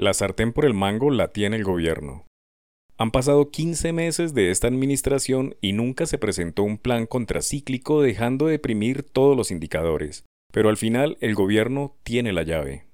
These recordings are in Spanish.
La sartén por el mango la tiene el gobierno. Han pasado 15 meses de esta administración y nunca se presentó un plan contracíclico dejando de deprimir todos los indicadores, pero al final el gobierno tiene la llave.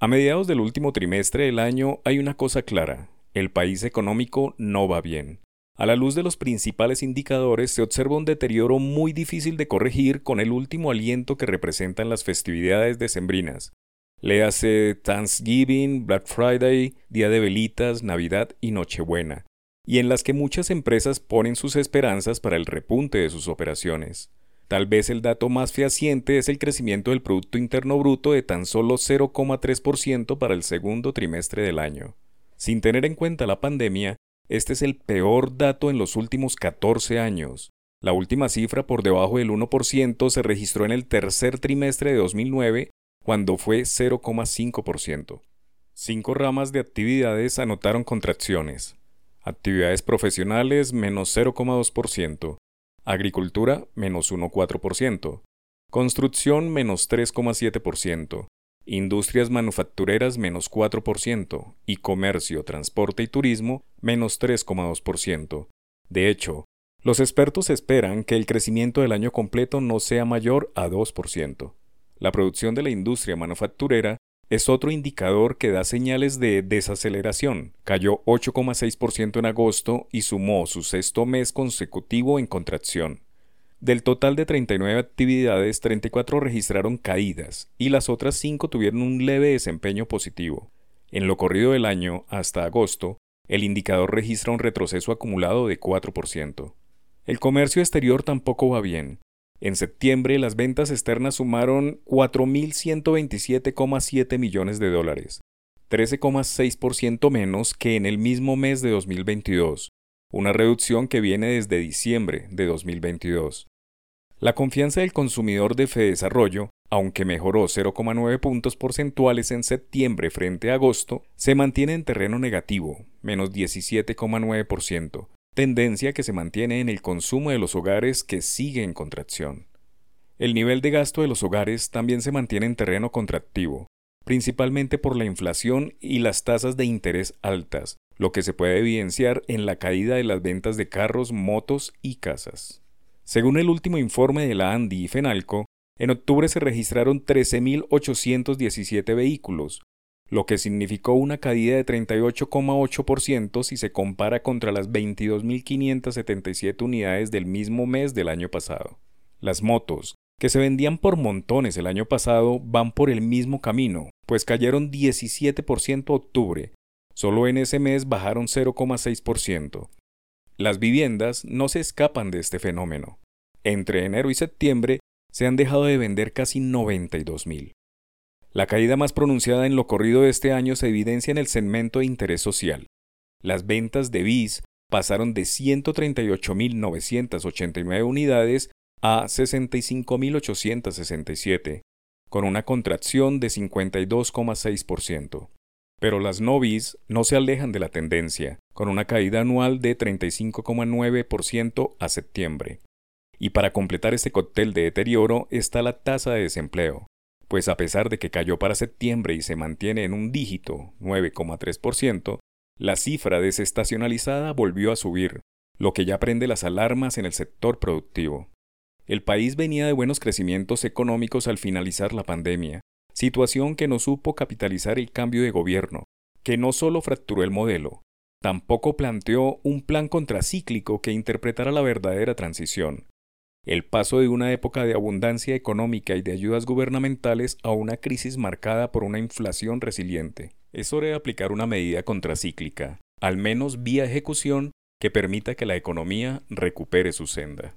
A mediados del último trimestre del año hay una cosa clara, el país económico no va bien. A la luz de los principales indicadores se observa un deterioro muy difícil de corregir con el último aliento que representan las festividades decembrinas. Le hace Thanksgiving, Black Friday, Día de Velitas, Navidad y Nochebuena, y en las que muchas empresas ponen sus esperanzas para el repunte de sus operaciones. Tal vez el dato más fehaciente es el crecimiento del Producto Interno Bruto de tan solo 0,3% para el segundo trimestre del año. Sin tener en cuenta la pandemia, este es el peor dato en los últimos 14 años. La última cifra por debajo del 1% se registró en el tercer trimestre de 2009, cuando fue 0,5%. Cinco ramas de actividades anotaron contracciones. Actividades profesionales menos 0,2%, agricultura menos 1,4%, construcción menos 3,7%, industrias manufactureras menos 4% y comercio, transporte y turismo menos 3,2%. De hecho, los expertos esperan que el crecimiento del año completo no sea mayor a 2%. La producción de la industria manufacturera es otro indicador que da señales de desaceleración. Cayó 8,6% en agosto y sumó su sexto mes consecutivo en contracción. Del total de 39 actividades, 34 registraron caídas y las otras 5 tuvieron un leve desempeño positivo. En lo corrido del año, hasta agosto, el indicador registra un retroceso acumulado de 4%. El comercio exterior tampoco va bien. En septiembre, las ventas externas sumaron 4.127,7 millones de dólares, 13,6% menos que en el mismo mes de 2022, una reducción que viene desde diciembre de 2022. La confianza del consumidor de Fedesarrollo, aunque mejoró 0,9 puntos porcentuales en septiembre frente a agosto, se mantiene en terreno negativo, menos 17,9%, tendencia que se mantiene en el consumo de los hogares que sigue en contracción. El nivel de gasto de los hogares también se mantiene en terreno contractivo, principalmente por la inflación y las tasas de interés altas, lo que se puede evidenciar en la caída de las ventas de carros, motos y casas. Según el último informe de la ANDI y FENALCO, en octubre se registraron 13.817 vehículos, lo que significó una caída de 38,8% si se compara contra las 22.577 unidades del mismo mes del año pasado. Las motos, que se vendían por montones el año pasado, van por el mismo camino, pues cayeron 17% octubre. Solo en ese mes bajaron 0,6%. Las viviendas no se escapan de este fenómeno. Entre enero y septiembre se han dejado de vender casi 92.000. La caída más pronunciada en lo corrido de este año se evidencia en el segmento de interés social. Las ventas de BIS pasaron de 138.989 unidades a 65.867, con una contracción de 52,6%. Pero las novis no se alejan de la tendencia, con una caída anual de 35,9% a septiembre. Y para completar este cóctel de deterioro está la tasa de desempleo, pues a pesar de que cayó para septiembre y se mantiene en un dígito 9,3%, la cifra desestacionalizada volvió a subir, lo que ya prende las alarmas en el sector productivo. El país venía de buenos crecimientos económicos al finalizar la pandemia, situación que no supo capitalizar el cambio de gobierno, que no solo fracturó el modelo, tampoco planteó un plan contracíclico que interpretara la verdadera transición, el paso de una época de abundancia económica y de ayudas gubernamentales a una crisis marcada por una inflación resiliente. Es hora de aplicar una medida contracíclica, al menos vía ejecución, que permita que la economía recupere su senda.